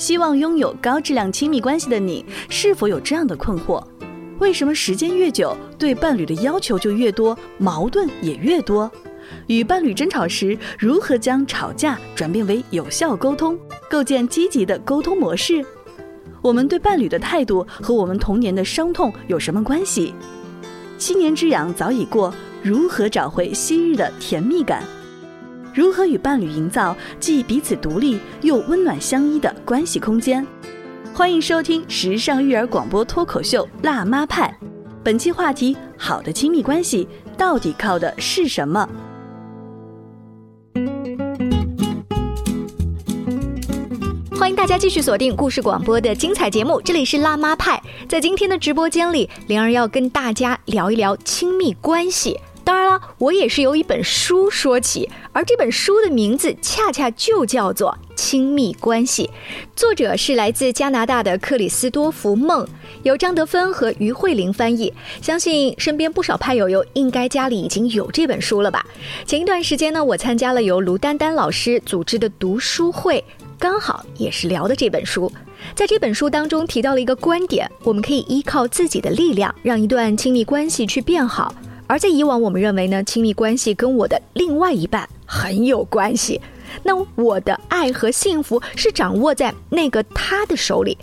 希望拥有高质量亲密关系的你，是否有这样的困惑？为什么时间越久，对伴侣的要求就越多，矛盾也越多？与伴侣争吵时，如何将吵架转变为有效沟通，构建积极的沟通模式？我们对伴侣的态度和我们童年的伤痛有什么关系？七年之痒早已过，如何找回昔日的甜蜜感？如何与伴侣营造既彼此独立又温暖相依的关系空间？欢迎收听时尚育儿广播脱口秀《辣妈派》，本期话题：好的亲密关系到底靠的是什么？欢迎大家继续锁定故事广播的精彩节目，这里是辣妈派。在今天的直播间里，灵儿要跟大家聊一聊亲密关系。当然了，我也是由一本书说起，而这本书的名字恰恰就叫做《亲密关系》，作者是来自加拿大的克里斯多福·孟，由张德芬和于慧玲翻译。相信身边不少派友友应该家里已经有这本书了吧？前一段时间呢，我参加了由卢丹丹老师组织的读书会，刚好也是聊的这本书。在这本书当中提到了一个观点：我们可以依靠自己的力量，让一段亲密关系去变好。而在以往，我们认为呢，亲密关系跟我的另外一半很有关系。那我的爱和幸福是掌握在那个他的手里。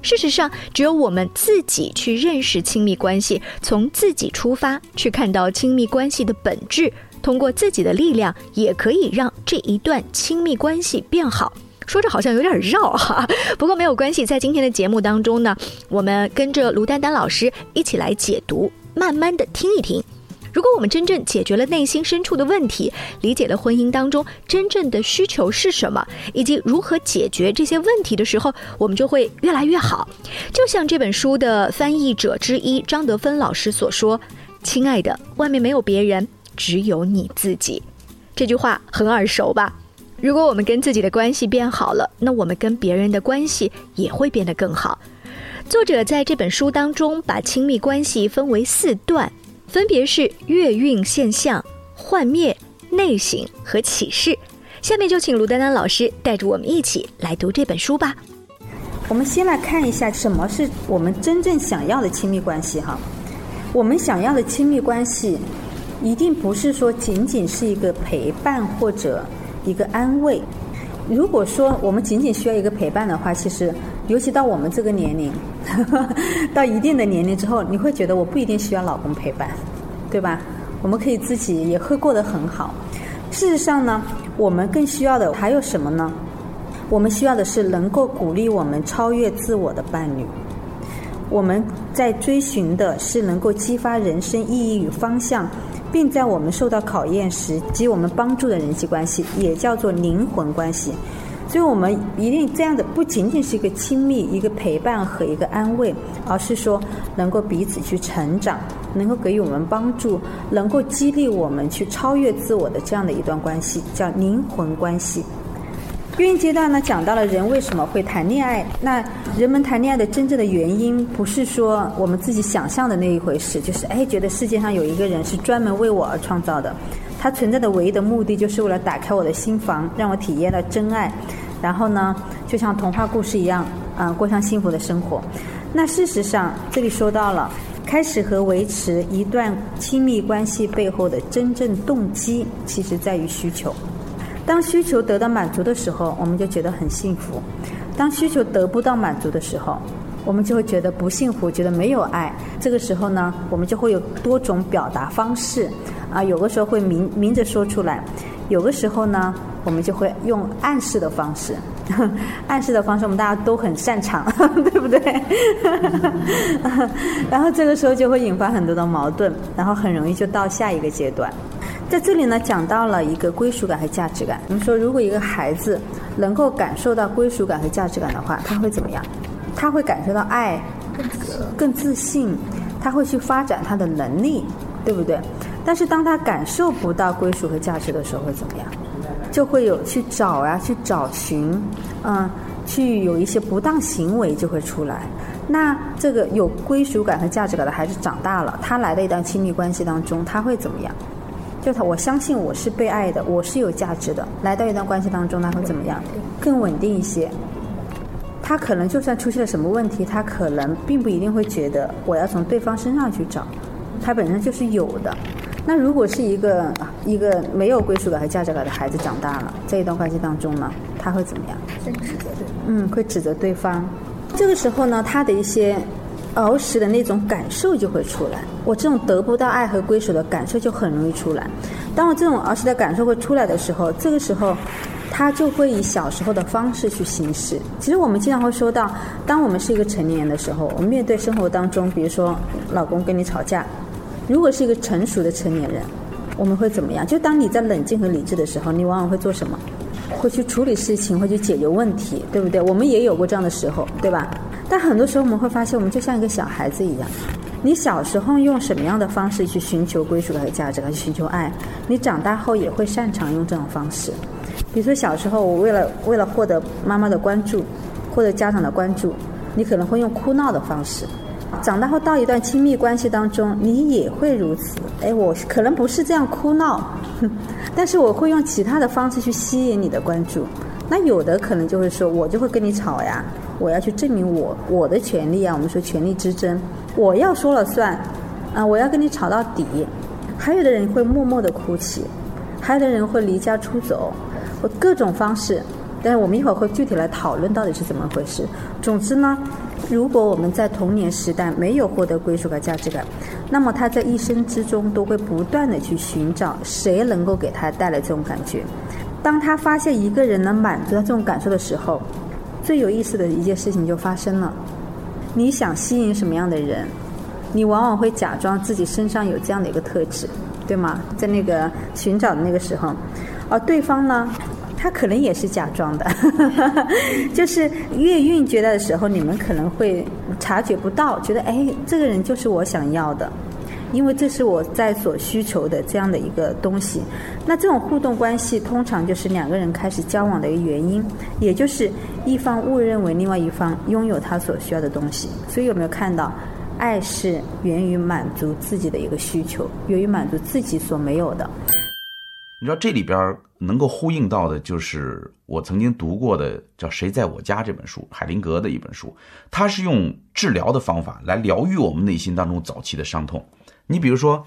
事实上，只有我们自己去认识亲密关系，从自己出发去看到亲密关系的本质，通过自己的力量，也可以让这一段亲密关系变好。说着好像有点绕哈，不过没有关系，在今天的节目当中呢，我们跟着卢丹丹老师一起来解读，慢慢的听一听。如果我们真正解决了内心深处的问题，理解了婚姻当中真正的需求是什么，以及如何解决这些问题的时候，我们就会越来越好。就像这本书的翻译者之一张德芬老师所说：“亲爱的，外面没有别人，只有你自己。”这句话很耳熟吧？如果我们跟自己的关系变好了，那我们跟别人的关系也会变得更好。作者在这本书当中把亲密关系分为四段。分别是月晕现象、幻灭、内省和启示。下面就请卢丹丹老师带着我们一起来读这本书吧。我们先来看一下什么是我们真正想要的亲密关系哈。我们想要的亲密关系，一定不是说仅仅是一个陪伴或者一个安慰。如果说我们仅仅需要一个陪伴的话，其实。尤其到我们这个年龄，到一定的年龄之后，你会觉得我不一定需要老公陪伴，对吧？我们可以自己也会过得很好。事实上呢，我们更需要的还有什么呢？我们需要的是能够鼓励我们超越自我的伴侣。我们在追寻的是能够激发人生意义与方向，并在我们受到考验时及我们帮助的人际关系，也叫做灵魂关系。所以我们一定这样的，不仅仅是一个亲密、一个陪伴和一个安慰，而是说能够彼此去成长，能够给予我们帮助，能够激励我们去超越自我的这样的一段关系，叫灵魂关系。孕阶段呢，讲到了人为什么会谈恋爱。那人们谈恋爱的真正的原因，不是说我们自己想象的那一回事，就是哎，觉得世界上有一个人是专门为我而创造的。他存在的唯一的目的，就是为了打开我的心房，让我体验到真爱，然后呢，就像童话故事一样，啊，过上幸福的生活。那事实上，这里说到了，开始和维持一段亲密关系背后的真正动机，其实在于需求。当需求得到满足的时候，我们就觉得很幸福；当需求得不到满足的时候，我们就会觉得不幸福，觉得没有爱。这个时候呢，我们就会有多种表达方式。啊，有的时候会明明着说出来，有的时候呢，我们就会用暗示的方式，暗示的方式我们大家都很擅长，对不对？然后这个时候就会引发很多的矛盾，然后很容易就到下一个阶段。在这里呢，讲到了一个归属感和价值感。我们说，如果一个孩子能够感受到归属感和价值感的话，他会怎么样？他会感受到爱，更自信，他会去发展他的能力，对不对？但是当他感受不到归属和价值的时候会怎么样？就会有去找啊，去找寻，嗯，去有一些不当行为就会出来。那这个有归属感和价值感的孩子长大了，他来到一段亲密关系当中，他会怎么样？就他我相信我是被爱的，我是有价值的。来到一段关系当中，他会怎么样？更稳定一些，他可能就算出现了什么问题，他可能并不一定会觉得我要从对方身上去找，他本身就是有的。那如果是一个一个没有归属感和价值感的孩子长大了，在一段关系当中呢，他会怎么样？会指责对方。嗯，会指责对方。这个时候呢，他的一些儿时的那种感受就会出来。我这种得不到爱和归属的感受就很容易出来。当我这种儿时的感受会出来的时候，这个时候他就会以小时候的方式去行事。其实我们经常会说到，当我们是一个成年人的时候，我们面对生活当中，比如说老公跟你吵架，如果是一个成熟的成年人，我们会怎么样？就当你在冷静和理智的时候，你往往会做什么？会去处理事情，会去解决问题，对不对？我们也有过这样的时候，对吧？但很多时候我们会发现，我们就像一个小孩子一样。你小时候用什么样的方式去寻求归属感和价值感，去寻求爱，你长大后也会擅长用这种方式。比如说小时候，我为了为了获得妈妈的关注，获得家长的关注，你可能会用哭闹的方式。长大后到一段亲密关系当中，你也会如此。哎，我可能不是这样哭闹，但是我会用其他的方式去吸引你的关注。那有的可能就会说，我就会跟你吵呀，我要去证明我我的权利啊。我们说权力之争，我要说了算，啊，我要跟你吵到底。还有的人会默默的哭泣，还有的人会离家出走，或各种方式。但是我们一会儿会具体来讨论到底是怎么回事。总之呢。如果我们在童年时代没有获得归属感、价值感，那么他在一生之中都会不断的去寻找谁能够给他带来这种感觉。当他发现一个人能满足他这种感受的时候，最有意思的一件事情就发生了。你想吸引什么样的人，你往往会假装自己身上有这样的一个特质，对吗？在那个寻找的那个时候，而对方呢？他可能也是假装的，就是月运觉得的时候，你们可能会察觉不到，觉得哎，这个人就是我想要的，因为这是我在所需求的这样的一个东西。那这种互动关系通常就是两个人开始交往的一个原因，也就是一方误认为另外一方拥有他所需要的东西。所以有没有看到，爱是源于满足自己的一个需求，源于满足自己所没有的。你知道这里边能够呼应到的，就是我曾经读过的叫《谁在我家》这本书，海灵格的一本书。它是用治疗的方法来疗愈我们内心当中早期的伤痛。你比如说，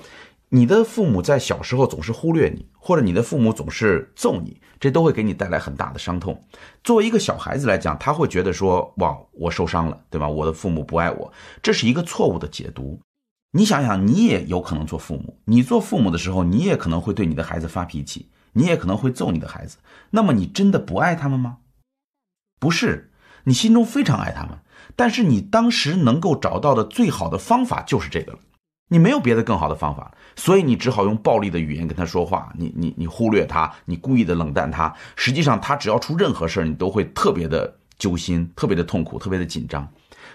你的父母在小时候总是忽略你，或者你的父母总是揍你，这都会给你带来很大的伤痛。作为一个小孩子来讲，他会觉得说：“哇，我受伤了，对吧？我的父母不爱我。”这是一个错误的解读。你想想，你也有可能做父母。你做父母的时候，你也可能会对你的孩子发脾气，你也可能会揍你的孩子。那么，你真的不爱他们吗？不是，你心中非常爱他们，但是你当时能够找到的最好的方法就是这个了。你没有别的更好的方法，所以你只好用暴力的语言跟他说话。你你你忽略他，你故意的冷淡他。实际上，他只要出任何事儿，你都会特别的揪心，特别的痛苦，特别的紧张。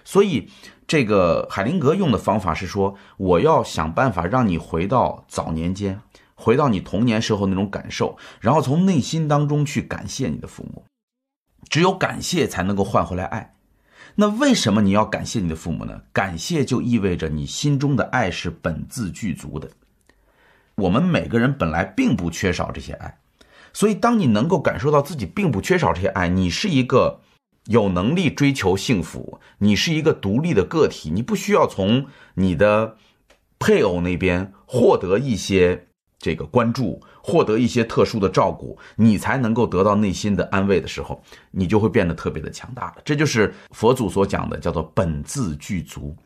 所以。这个海灵格用的方法是说，我要想办法让你回到早年间，回到你童年时候那种感受，然后从内心当中去感谢你的父母。只有感谢才能够换回来爱。那为什么你要感谢你的父母呢？感谢就意味着你心中的爱是本自具足的。我们每个人本来并不缺少这些爱，所以当你能够感受到自己并不缺少这些爱，你是一个。有能力追求幸福，你是一个独立的个体，你不需要从你的配偶那边获得一些这个关注，获得一些特殊的照顾，你才能够得到内心的安慰的时候，你就会变得特别的强大了。这就是佛祖所讲的，叫做本自具足，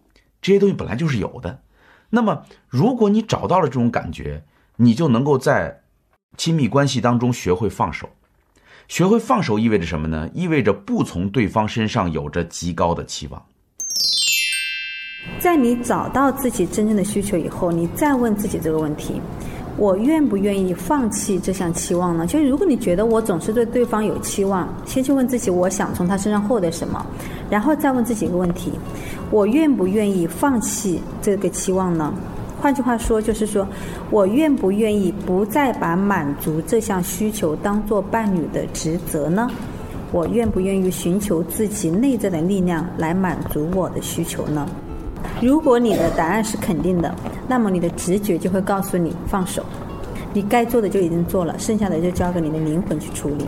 这些东西本来就是有的。那么，如果你找到了这种感觉，你就能够在亲密关系当中学会放手。学会放手意味着什么呢？意味着不从对方身上有着极高的期望。在你找到自己真正的需求以后，你再问自己这个问题：我愿不愿意放弃这项期望呢？就是如果你觉得我总是对对方有期望，先去问自己，我想从他身上获得什么，然后再问自己一个问题：我愿不愿意放弃这个期望呢？换句话说，就是说我愿不愿意不再把满足这项需求当做伴侣的职责呢？我愿不愿意寻求自己内在的力量来满足我的需求呢？如果你的答案是肯定的，那么你的直觉就会告诉你放手，你该做的就已经做了，剩下的就交给你的灵魂去处理。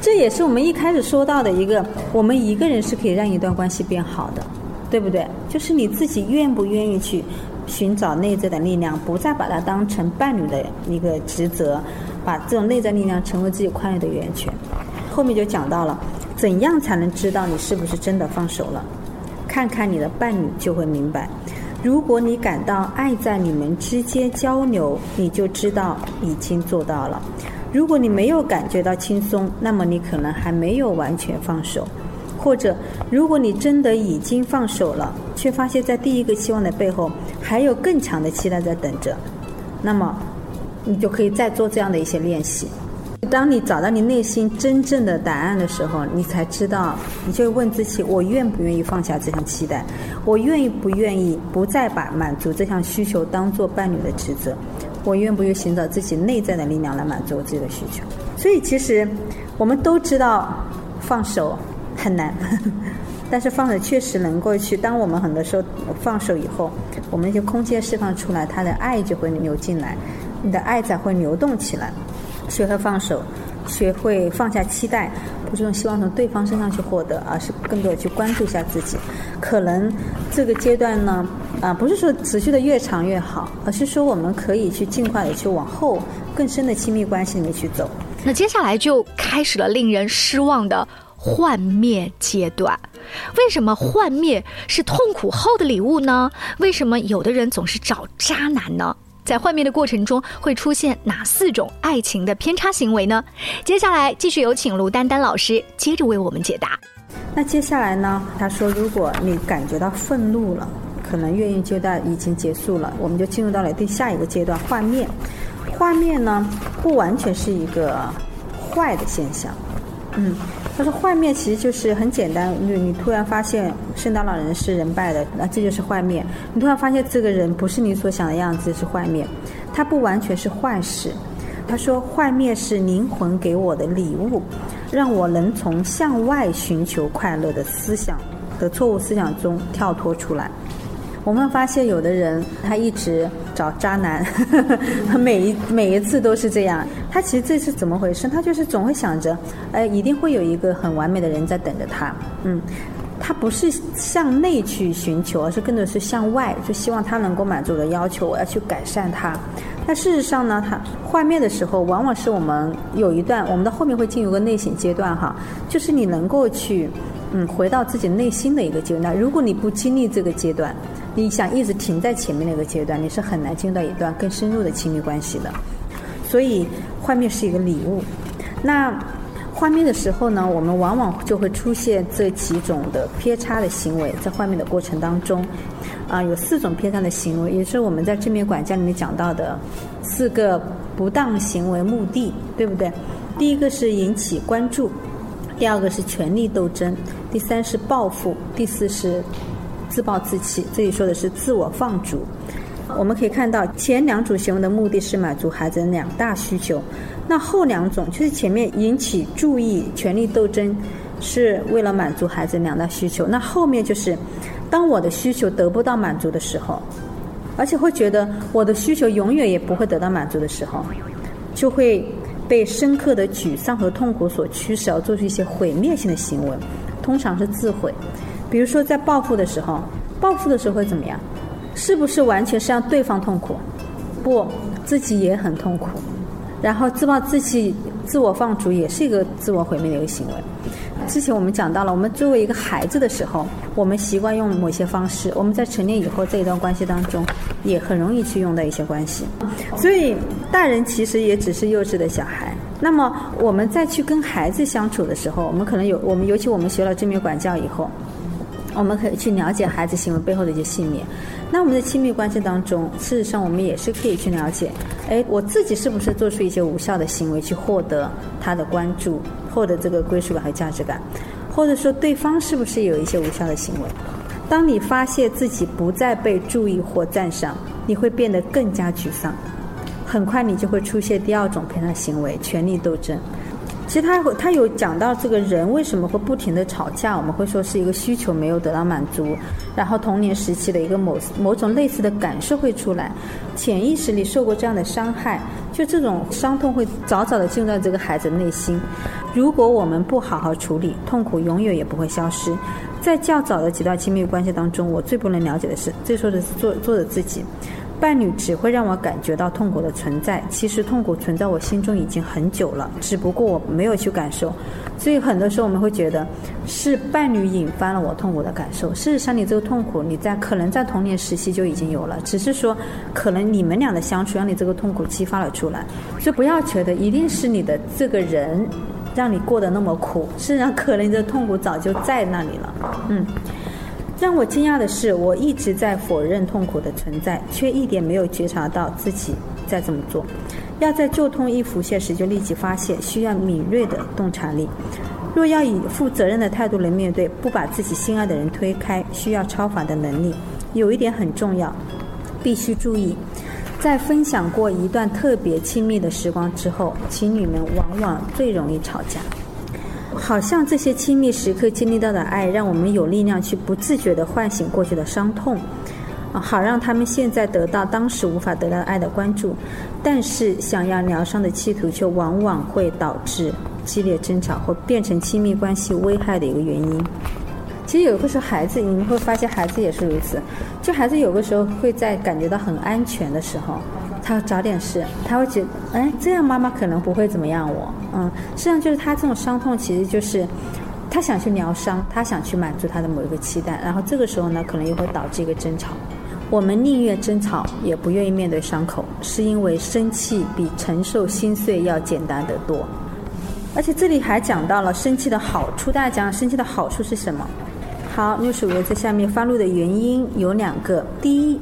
这也是我们一开始说到的一个，我们一个人是可以让一段关系变好的，对不对？就是你自己愿不愿意去寻找内在的力量，不再把它当成伴侣的一个职责，把这种内在力量成为自己快乐的源泉。后面就讲到了，怎样才能知道你是不是真的放手了？看看你的伴侣就会明白。如果你感到爱在你们之间交流，你就知道已经做到了。如果你没有感觉到轻松，那么你可能还没有完全放手。或者，如果你真的已经放手了，却发现在第一个期望的背后还有更强的期待在等着，那么你就可以再做这样的一些练习。当你找到你内心真正的答案的时候，你才知道，你就问自己：我愿不愿意放下这项期待？我愿意不愿意不再把满足这项需求当做伴侣的职责？我愿不愿意寻找自己内在的力量来满足我自己的需求？所以，其实我们都知道放手很难，但是放手确实能够去。当我们很多时候放手以后，我们那些空间释放出来，他的爱就会流进来，你的爱才会流动起来。学会放手，学会放下期待，不是用希望从对方身上去获得，而是更多的去关注一下自己。可能这个阶段呢，啊，不是说持续的越长越好，而是说我们可以去尽快的去往后更深的亲密关系里面去走。那接下来就开始了令人失望的幻灭阶段。为什么幻灭是痛苦后的礼物呢？为什么有的人总是找渣男呢？在幻灭的过程中会出现哪四种爱情的偏差行为呢？接下来继续有请卢丹丹老师接着为我们解答。那接下来呢？他说，如果你感觉到愤怒了，可能愿意阶段已经结束了，我们就进入到了第下一个阶段幻灭。幻灭呢，不完全是一个坏的现象，嗯。他说：“幻灭其实就是很简单，你你突然发现圣诞老人是人拜的，那这就是幻灭。你突然发现这个人不是你所想的样子，是幻灭。它不完全是坏事。他说，幻灭是灵魂给我的礼物，让我能从向外寻求快乐的思想的错误思想中跳脱出来。”我们发现有的人他一直找渣男，每一每一次都是这样。他其实这是怎么回事？他就是总会想着，哎，一定会有一个很完美的人在等着他。嗯，他不是向内去寻求，而是更多是向外，就希望他能够满足我的要求，我要去改善他。那事实上呢，他幻灭的时候，往往是我们有一段，我们的后面会进入个内省阶段哈，就是你能够去嗯回到自己内心的一个阶段。如果你不经历这个阶段，你想一直停在前面那个阶段，你是很难进入到一段更深入的亲密关系的。所以幻灭是一个礼物。那幻灭的时候呢，我们往往就会出现这几种的偏差的行为，在幻灭的过程当中，啊，有四种偏差的行为，也是我们在正面管教里面讲到的四个不当行为目的，对不对？第一个是引起关注，第二个是权力斗争，第三是报复，第四是。自暴自弃，这里说的是自我放逐。我们可以看到，前两组行为的目的是满足孩子的两大需求，那后两种就是前面引起注意、权力斗争，是为了满足孩子两大需求。那后面就是，当我的需求得不到满足的时候，而且会觉得我的需求永远也不会得到满足的时候，就会被深刻的沮丧和痛苦所驱使，要做出一些毁灭性的行为，通常是自毁。比如说，在报复的时候，报复的时候会怎么样？是不是完全是让对方痛苦？不，自己也很痛苦。然后自暴自弃、自我放逐也是一个自我毁灭的一个行为。之前我们讲到了，我们作为一个孩子的时候，我们习惯用某些方式；我们在成年以后这一段关系当中，也很容易去用到一些关系。所以，大人其实也只是幼稚的小孩。那么，我们再去跟孩子相处的时候，我们可能有我们，尤其我们学了正面管教以后。我们可以去了解孩子行为背后的一些信念。那我们在亲密关系当中，事实上我们也是可以去了解，哎，我自己是不是做出一些无效的行为去获得他的关注，获得这个归属感和价值感，或者说对方是不是有一些无效的行为？当你发现自己不再被注意或赞赏，你会变得更加沮丧，很快你就会出现第二种偏差行为——权力斗争。其实他他有讲到这个人为什么会不停的吵架，我们会说是一个需求没有得到满足，然后童年时期的一个某某种类似的感受会出来，潜意识里受过这样的伤害，就这种伤痛会早早的进入到这个孩子内心。如果我们不好好处理，痛苦永远也不会消失。在较早的几段亲密关系当中，我最不能了解的是，这说的是作作者自己。伴侣只会让我感觉到痛苦的存在，其实痛苦存在我心中已经很久了，只不过我没有去感受。所以很多时候我们会觉得是伴侣引发了我痛苦的感受。事实上，你这个痛苦你在可能在童年时期就已经有了，只是说可能你们俩的相处让你这个痛苦激发了出来。所以不要觉得一定是你的这个人让你过得那么苦，事实上可能你的痛苦早就在那里了。嗯。让我惊讶的是，我一直在否认痛苦的存在，却一点没有觉察到自己在这么做。要在旧痛一浮现时就立即发现，需要敏锐的洞察力。若要以负责任的态度来面对，不把自己心爱的人推开，需要超凡的能力。有一点很重要，必须注意，在分享过一段特别亲密的时光之后，情侣们往往最容易吵架。好像这些亲密时刻经历到的爱，让我们有力量去不自觉地唤醒过去的伤痛，啊，好让他们现在得到当时无法得到爱的关注。但是，想要疗伤的企图，却往往会导致激烈争吵，或变成亲密关系危害的一个原因。其实，有的时候孩子，你们会发现孩子也是如此。就孩子有的时候会在感觉到很安全的时候。他找点事，他会觉得，哎，这样妈妈可能不会怎么样我，嗯，实际上就是他这种伤痛，其实就是他想去疗伤，他想去满足他的某一个期待，然后这个时候呢，可能又会导致一个争吵。我们宁愿争吵，也不愿意面对伤口，是因为生气比承受心碎要简单得多。而且这里还讲到了生气的好处，大家讲生气的好处是什么？好，六十五页在下面发怒的原因有两个，第一。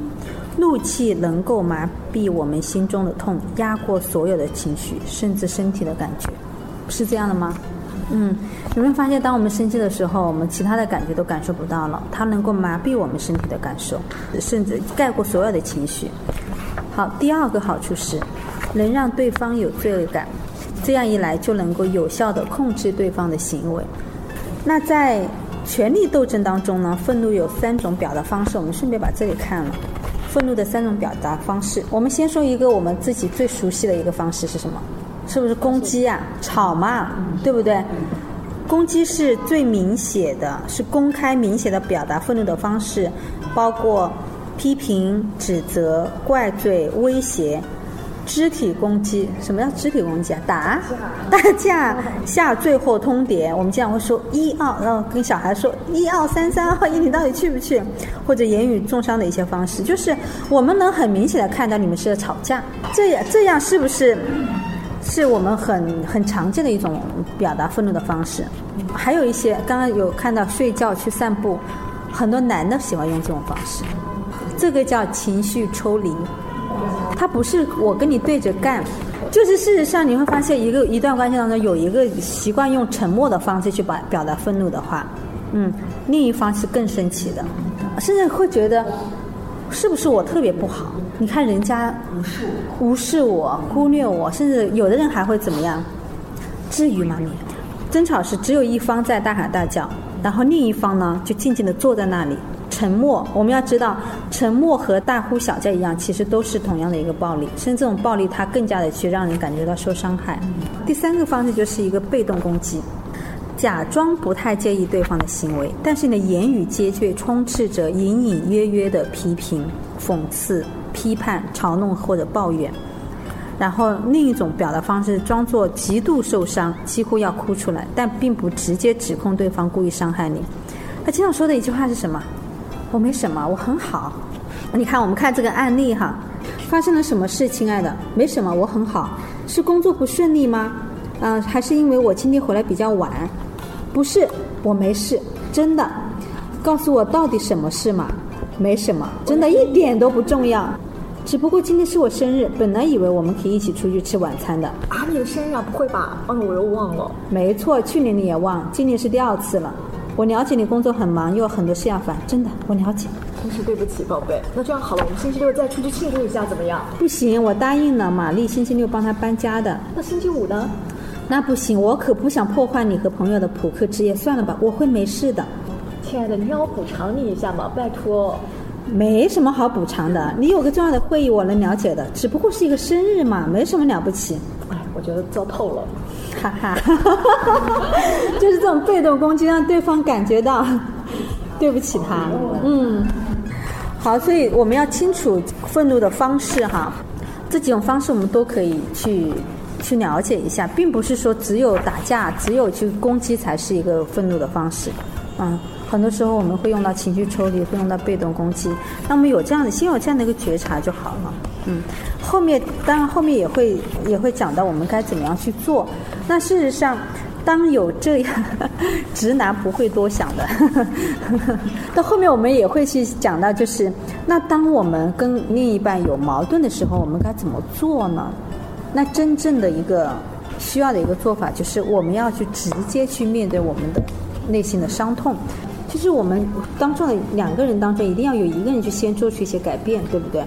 怒气能够麻痹我们心中的痛，压过所有的情绪，甚至身体的感觉，是这样的吗？嗯，有没有发现，当我们生气的时候，我们其他的感觉都感受不到了？它能够麻痹我们身体的感受，甚至盖过所有的情绪。好，第二个好处是，能让对方有罪恶感，这样一来就能够有效的控制对方的行为。那在权力斗争当中呢，愤怒有三种表达方式，我们顺便把这里看了。愤怒的三种表达方式，我们先说一个我们自己最熟悉的一个方式是什么？是不是攻击啊？吵嘛，对不对？攻击是最明显的，是公开明显的表达愤怒的方式，包括批评、指责、怪罪、威胁。肢体攻击，什么叫肢体攻击啊？打、打架、下最后通牒。我们经常会说一二，然后跟小孩说一二三三二一，你到底去不去？或者言语重伤的一些方式，就是我们能很明显的看到你们是在吵架。这样这样是不是是我们很很常见的一种表达愤怒的方式？还有一些刚刚有看到睡觉去散步，很多男的喜欢用这种方式，这个叫情绪抽离。他不是我跟你对着干，就是事实上你会发现一个一段关系当中有一个习惯用沉默的方式去表表达愤怒的话，嗯，另一方是更生气的，甚至会觉得是不是我特别不好？你看人家无视无视我、忽略我，甚至有的人还会怎么样？至于吗你？争吵是只有一方在大喊大叫，然后另一方呢就静静的坐在那里。沉默，我们要知道，沉默和大呼小叫一样，其实都是同样的一个暴力，甚至这种暴力它更加的去让人感觉到受伤害。第三个方式就是一个被动攻击，假装不太介意对方的行为，但是你的言语间却充斥着隐隐约约的批评、讽刺、批判、嘲弄或者抱怨。然后另一种表达方式，装作极度受伤，几乎要哭出来，但并不直接指控对方故意伤害你。他经常说的一句话是什么？我没什么，我很好。你看，我们看这个案例哈，发生了什么事，亲爱的？没什么，我很好。是工作不顺利吗？嗯，还是因为我今天回来比较晚？不是，我没事，真的。告诉我到底什么事嘛？没什么，真的一点都不重要。只不过今天是我生日，本来以为我们可以一起出去吃晚餐的。啊，你的生日啊？不会吧？哦，我又忘了。没错，去年你也忘，今年是第二次了。我了解你工作很忙，又有很多事要烦，真的，我了解。真是对不起，宝贝。那这样好了，我们星期六再出去庆祝一下，怎么样？不行，我答应了玛丽星期六帮她搬家的。那星期五呢？那不行，我可不想破坏你和朋友的扑克之夜，算了吧，我会没事的。亲爱的，你让我补偿你一下嘛，拜托。没什么好补偿的，你有个重要的会议，我能了解的，只不过是一个生日嘛，没什么了不起。哎，我觉得糟透了，哈哈，就是这种被动攻击，让对方感觉到 对不起他。嗯，好，所以我们要清楚愤怒的方式哈，这几种方式我们都可以去去了解一下，并不是说只有打架、只有去攻击才是一个愤怒的方式，嗯。很多时候我们会用到情绪抽离，会用到被动攻击。那么有这样的，先有这样的一个觉察就好了。嗯，后面当然后面也会也会讲到我们该怎么样去做。那事实上，当有这样，直男不会多想的。到后面我们也会去讲到，就是那当我们跟另一半有矛盾的时候，我们该怎么做呢？那真正的一个需要的一个做法，就是我们要去直接去面对我们的内心的伤痛。就是我们当中的两个人当中，一定要有一个人去先做出一些改变，对不对？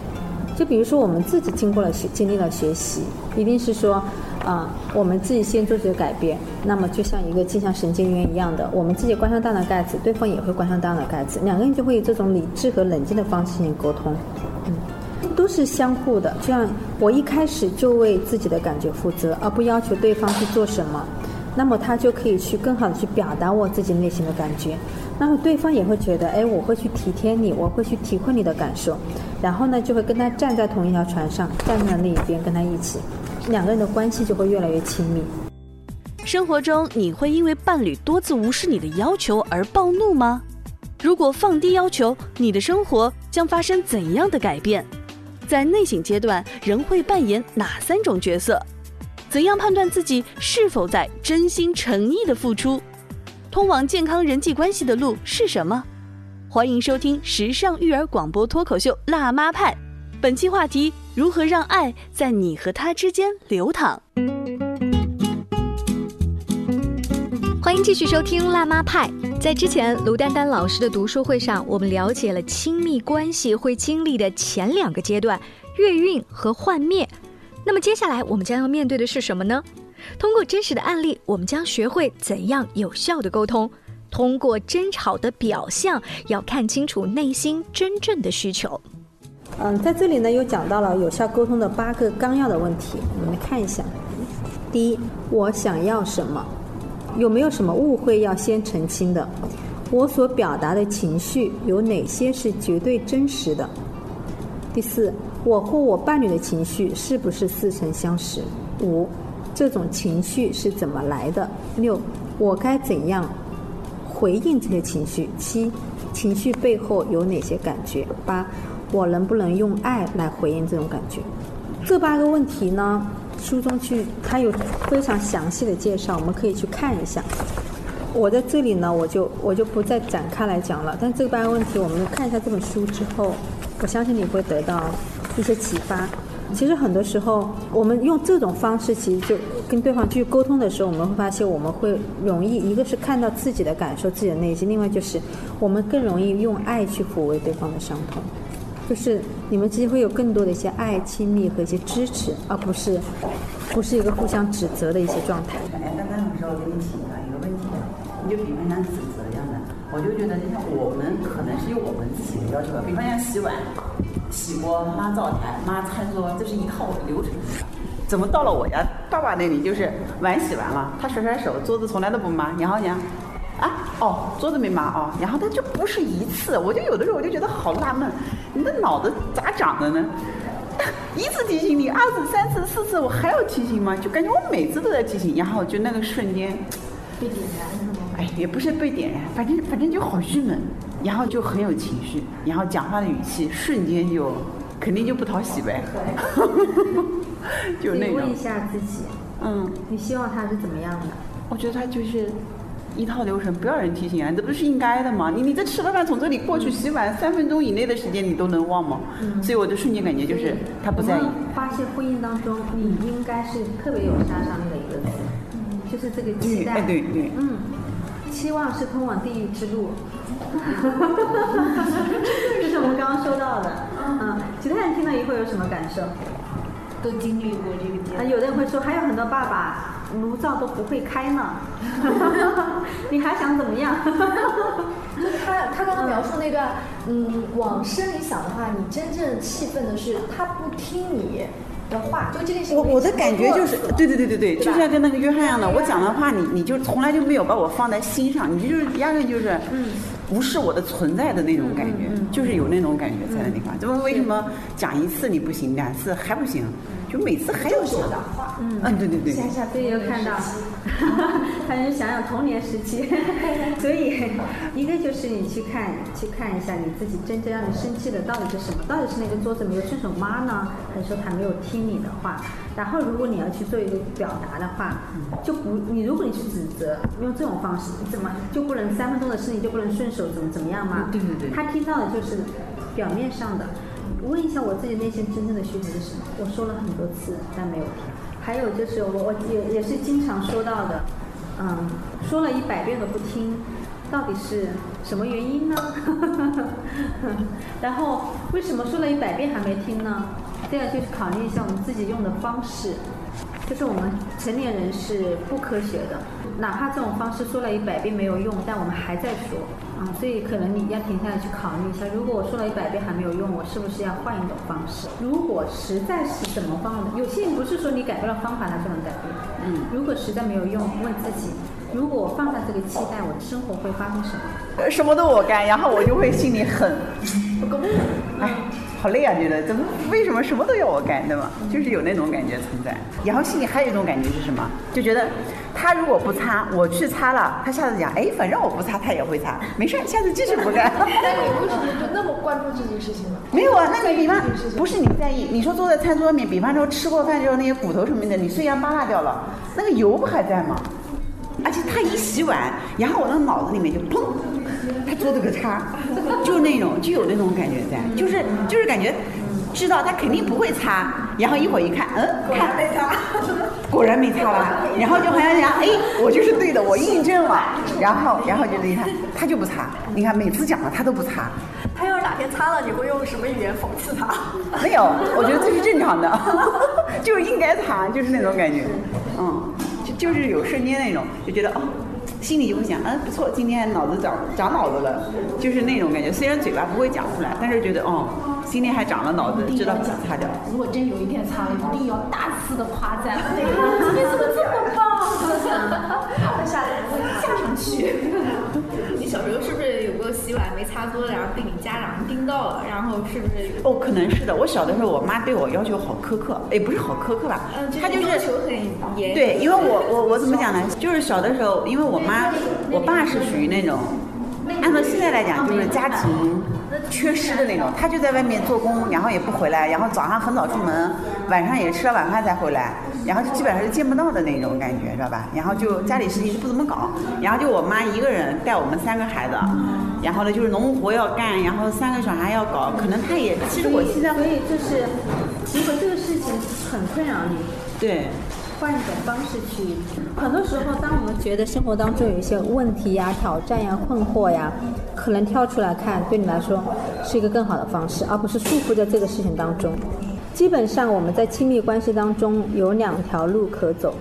就比如说我们自己经过了学，经历了学习，一定是说，啊，我们自己先做出改变。那么就像一个镜像神经元一样的，我们自己关上大脑盖子，对方也会关上大脑盖子，两个人就会以这种理智和冷静的方式进行沟通。嗯，都是相互的。这样，我一开始就为自己的感觉负责，而不要求对方去做什么，那么他就可以去更好的去表达我自己内心的感觉。那么对方也会觉得，哎，我会去体贴你，我会去体会你的感受，然后呢，就会跟他站在同一条船上，站在那一边跟他一起，两个人的关系就会越来越亲密。生活中，你会因为伴侣多次无视你的要求而暴怒吗？如果放低要求，你的生活将发生怎样的改变？在内省阶段，人会扮演哪三种角色？怎样判断自己是否在真心诚意的付出？通往健康人际关系的路是什么？欢迎收听时尚育儿广播脱口秀《辣妈派》，本期话题：如何让爱在你和他之间流淌。欢迎继续收听《辣妈派》。在之前卢丹丹老师的读书会上，我们了解了亲密关系会经历的前两个阶段——月运和幻灭。那么接下来我们将要面对的是什么呢？通过真实的案例，我们将学会怎样有效的沟通。通过争吵的表象，要看清楚内心真正的需求。嗯，在这里呢，又讲到了有效沟通的八个纲要的问题，我们来看一下。第一，我想要什么？有没有什么误会要先澄清的？我所表达的情绪有哪些是绝对真实的？第四，我或我伴侣的情绪是不是似曾相识？五。这种情绪是怎么来的？六，我该怎样回应这些情绪？七，情绪背后有哪些感觉？八，我能不能用爱来回应这种感觉？这八个问题呢，书中去它有非常详细的介绍，我们可以去看一下。我在这里呢，我就我就不再展开来讲了。但这八个问题，我们看一下这本书之后，我相信你会得到一些启发。其实很多时候，我们用这种方式，其实就跟对方去沟通的时候，我们会发现我们会容易，一个是看到自己的感受、自己的内心，另外就是我们更容易用爱去抚慰对方的伤痛，就是你们之间会有更多的一些爱、亲密和一些支持，而不是不是一个互相指责的一些状态。哎，刚刚老师，我给你请教一个问题，你就比方像指责一样的，我就觉得就像我们可能是有我们自己的要求，比方像洗碗。洗锅，抹灶台，抹餐桌，这是一套流程。怎么到了我家爸爸那里，就是碗洗完了，他甩甩手，桌子从来都不抹。娘好娘，啊，哦，桌子没麻哦。然后他就不是一次，我就有的时候我就觉得好纳闷，你的脑子咋长的呢？一次提醒你，二次、三次、四次，我还要提醒吗？就感觉我每次都在提醒，然后就那个瞬间被点燃是吗？哎，也不是被点燃，反正反正就好郁闷。然后就很有情绪，然后讲话的语气瞬间就肯定就不讨喜呗，就那种。问一下自己，嗯，你希望他是怎么样的？我觉得他就是一套流程，不要人提醒啊，这不是应该的吗？你你这吃了饭从这里过去洗碗，三分钟以内的时间你都能忘吗？所以我的瞬间感觉就是他不在意。发现婚姻当中，你应该是特别有杀伤力的一个词，就是这个期待，对对，嗯，期望是通往地狱之路。这是我们刚刚说到的。嗯，其他人听了以后有什么感受？都经历过这个阶段。有的人会说，还有很多爸爸炉灶都不会开呢，你还想怎么样？就 他他刚刚描述那段，嗯，往深里想的话，你真正气愤的是他不听你的话，就这件事情我我的感觉就是，对对对对对，就像跟那个约翰一样的，我讲的话，你你就从来就没有把我放在心上，你就是压根就是嗯。无视我的存在的那种感觉，就是有那种感觉在那地方。怎么为什么讲一次你不行，两次还不行，就每次还要讲？嗯，对对对。想想对，有看到，他就想想童年时期，所以一个就是你去看去看一下你自己真正让你生气的到底是什么？到底是那个桌子没有顺手抹呢，还是说他没有听你的话？然后如果你要去做一个表达的话，就不你如果你去指责，用这种方式，你怎么就不能三分钟的事情就不能顺手怎么怎么样吗？对对对他听到的就是表面上的。问一下我自己内心真正的需求是什么？我说了很多次，但没有听。还有就是我我也也是经常说到的，嗯，说了一百遍都不听，到底是什么原因呢？然后为什么说了一百遍还没听呢？这样就是考虑一下我们自己用的方式，就是我们成年人是不科学的，哪怕这种方式说了一百遍没有用，但我们还在说啊，所以可能你要停下来去考虑一下，如果我说了一百遍还没有用，我是不是要换一种方式？如果实在是怎么方的，有些人不是说你改变了方法他就能改变，嗯，如果实在没有用，问自己，如果我放下这个期待，我的生活会发生什么？呃什么都我干，然后我就会心里很，哎，好累啊，觉得怎么为什么什么都要我干，对吗？就是有那种感觉存在。然后心里还有一种感觉是什么？就觉得他如果不擦，我去擦了，他下次讲，哎，反正我不擦，他也会擦，没事，下次继续不干。那你为什么就那么关注这件事情呢？没有啊，那你比方不是你在意，你说坐在餐桌面，比方说吃过饭之后那些骨头什么的，你虽然扒拉掉了，那个油不还在吗？而且他一洗碗，然后我的脑子里面就砰，他做了个叉，就那种就有那种感觉在，就是就是感觉知道他肯定不会擦，然后一会儿一看，嗯，看没擦，果然没擦完，然后就好像想，哎，我就是对的，我印证了，然后然后就一看，他就不擦，你看每次讲了他都不擦，他要是哪天擦了，你会用什么语言讽刺他？没有，我觉得这是正常的，就是应该擦，就是那种感觉，嗯，就就是有瞬间那种，就觉得哦，心里就会想，嗯，不错，今天脑子长长脑子了，就是那种感觉。虽然嘴巴不会讲出来，但是觉得哦，心里还长了脑子，知道怎么擦掉。如果真有一天擦了，一定要大肆的夸赞。哎呀，你怎么这么棒？下来我架上去。你小时候是不是有过洗碗没擦桌子，然后被你家长盯到了？然后是不是有？哦，可能是的。我小的时候，我妈对我要求好苛刻，也不是好苛刻吧，嗯，她就是要求很严。对，因为我我我怎么讲呢？就是小的时候，因为我妈，我爸是属于那种，按照现在来讲，就是家庭缺失的那种。他就在外面做工，然后也不回来，然后早上很早出门，晚上也吃了晚饭才回来，然后就基本上是见不到的那种感觉，知道吧？然后就家里事情就不怎么搞，然后就我妈一个人带我们三个孩子，然后呢就是农活要干，然后三个小孩要搞，可能他也，其实我现在所以就是，如果这个事情很困扰你，对。换一种方式去。很多时候，当我们觉得生活当中有一些问题呀、挑战呀、困惑呀，可能跳出来看，对你来说是一个更好的方式，而不是束缚在这个事情当中。基本上，我们在亲密关系当中有两条路可走。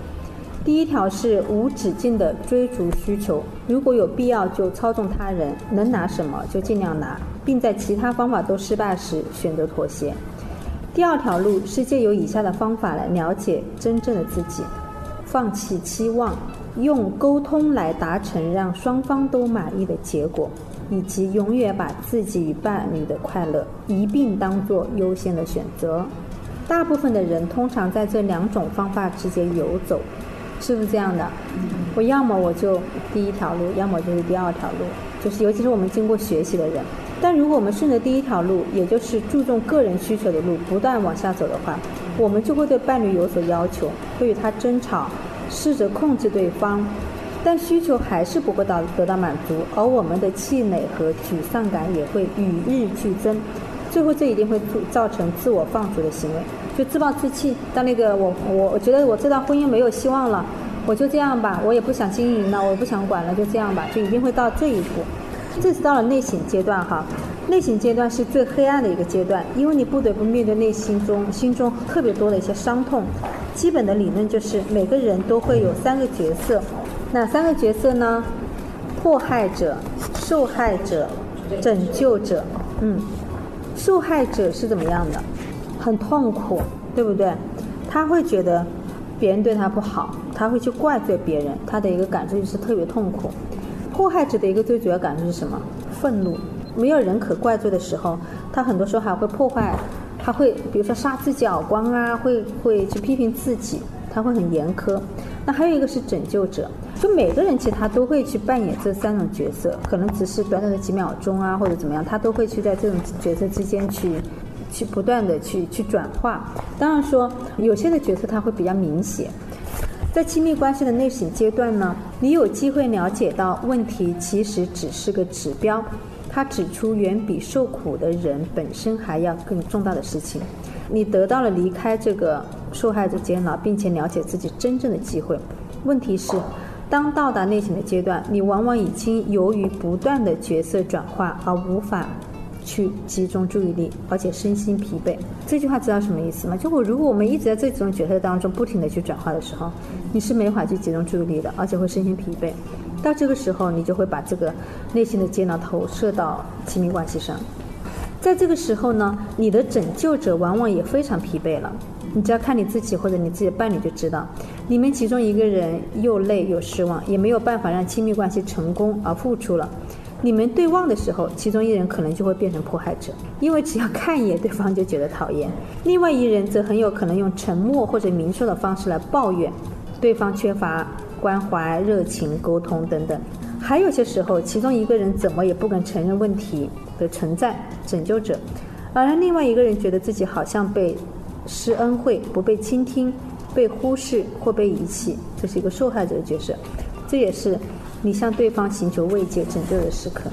第一条是无止境的追逐需求，如果有必要就操纵他人，能拿什么就尽量拿，并在其他方法都失败时选择妥协。第二条路是借由以下的方法来了解真正的自己：放弃期望，用沟通来达成让双方都满意的结果，以及永远把自己与伴侣的快乐一并当做优先的选择。大部分的人通常在这两种方法之间游走，是不是这样的？我要么我就第一条路，要么就是第二条路，就是尤其是我们经过学习的人。但如果我们顺着第一条路，也就是注重个人需求的路，不断往下走的话，我们就会对伴侣有所要求，会与他争吵，试着控制对方，但需求还是不会到得到满足，而我们的气馁和沮丧感也会与日俱增，最后这一定会造成自我放逐的行为，就自暴自弃。到那个我我我觉得我这段婚姻没有希望了，我就这样吧，我也不想经营了，我也不想管了，就这样吧，就一定会到这一步。这是到了内省阶段哈，内省阶段是最黑暗的一个阶段，因为你不得不面对内心中心中特别多的一些伤痛，基本的理论就是每个人都会有三个角色，哪三个角色呢？迫害者、受害者、拯救者。嗯，受害者是怎么样的？很痛苦，对不对？他会觉得别人对他不好，他会去怪罪别人，他的一个感受就是特别痛苦。迫害者的一个最主要感受是什么？愤怒。没有人可怪罪的时候，他很多时候还会破坏，他会比如说杀自己耳光啊，会会去批评自己，他会很严苛。那还有一个是拯救者，就每个人其实他都会去扮演这三种角色，可能只是短短的几秒钟啊，或者怎么样，他都会去在这种角色之间去。去不断的去去转化，当然说有些的角色他会比较明显，在亲密关系的内省阶段呢，你有机会了解到问题其实只是个指标，它指出远比受苦的人本身还要更重大的事情，你得到了离开这个受害者监牢，并且了解自己真正的机会。问题是，当到达内省的阶段，你往往已经由于不断的角色转化而无法。去集中注意力，而且身心疲惫。这句话知道什么意思吗？就我如果我们一直在这种角色当中不停的去转化的时候，你是没法去集中注意力的，而且会身心疲惫。到这个时候，你就会把这个内心的煎熬投射到亲密关系上。在这个时候呢，你的拯救者往往也非常疲惫了。你只要看你自己或者你自己的伴侣就知道，你们其中一个人又累又失望，也没有办法让亲密关系成功而付出了。你们对望的时候，其中一人可能就会变成迫害者，因为只要看一眼对方就觉得讨厌；另外一人则很有可能用沉默或者明说的方式来抱怨对方缺乏关怀、热情、沟通等等。还有些时候，其中一个人怎么也不肯承认问题的存在，拯救者，而另外一个人觉得自己好像被施恩惠、不被倾听、被忽视或被遗弃，这是一个受害者的角色，这也是。你向对方寻求慰藉、拯救的时刻，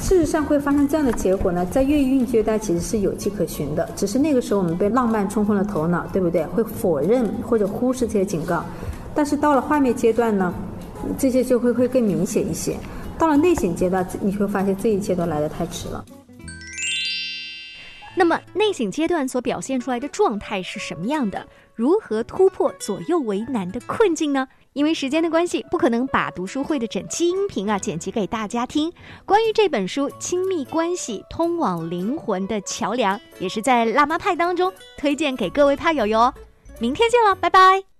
事实上会发生这样的结果呢？在越狱阶段其实是有迹可循的，只是那个时候我们被浪漫冲昏了头脑，对不对？会否认或者忽视这些警告。但是到了画面阶段呢，这些就会会更明显一些。到了内省阶段，你会发现这一切都来得太迟了。那么内省阶段所表现出来的状态是什么样的？如何突破左右为难的困境呢？因为时间的关系，不可能把读书会的整期音频啊剪辑给大家听。关于这本书《亲密关系通往灵魂的桥梁》，也是在辣妈派当中推荐给各位派友哟。明天见了，拜拜。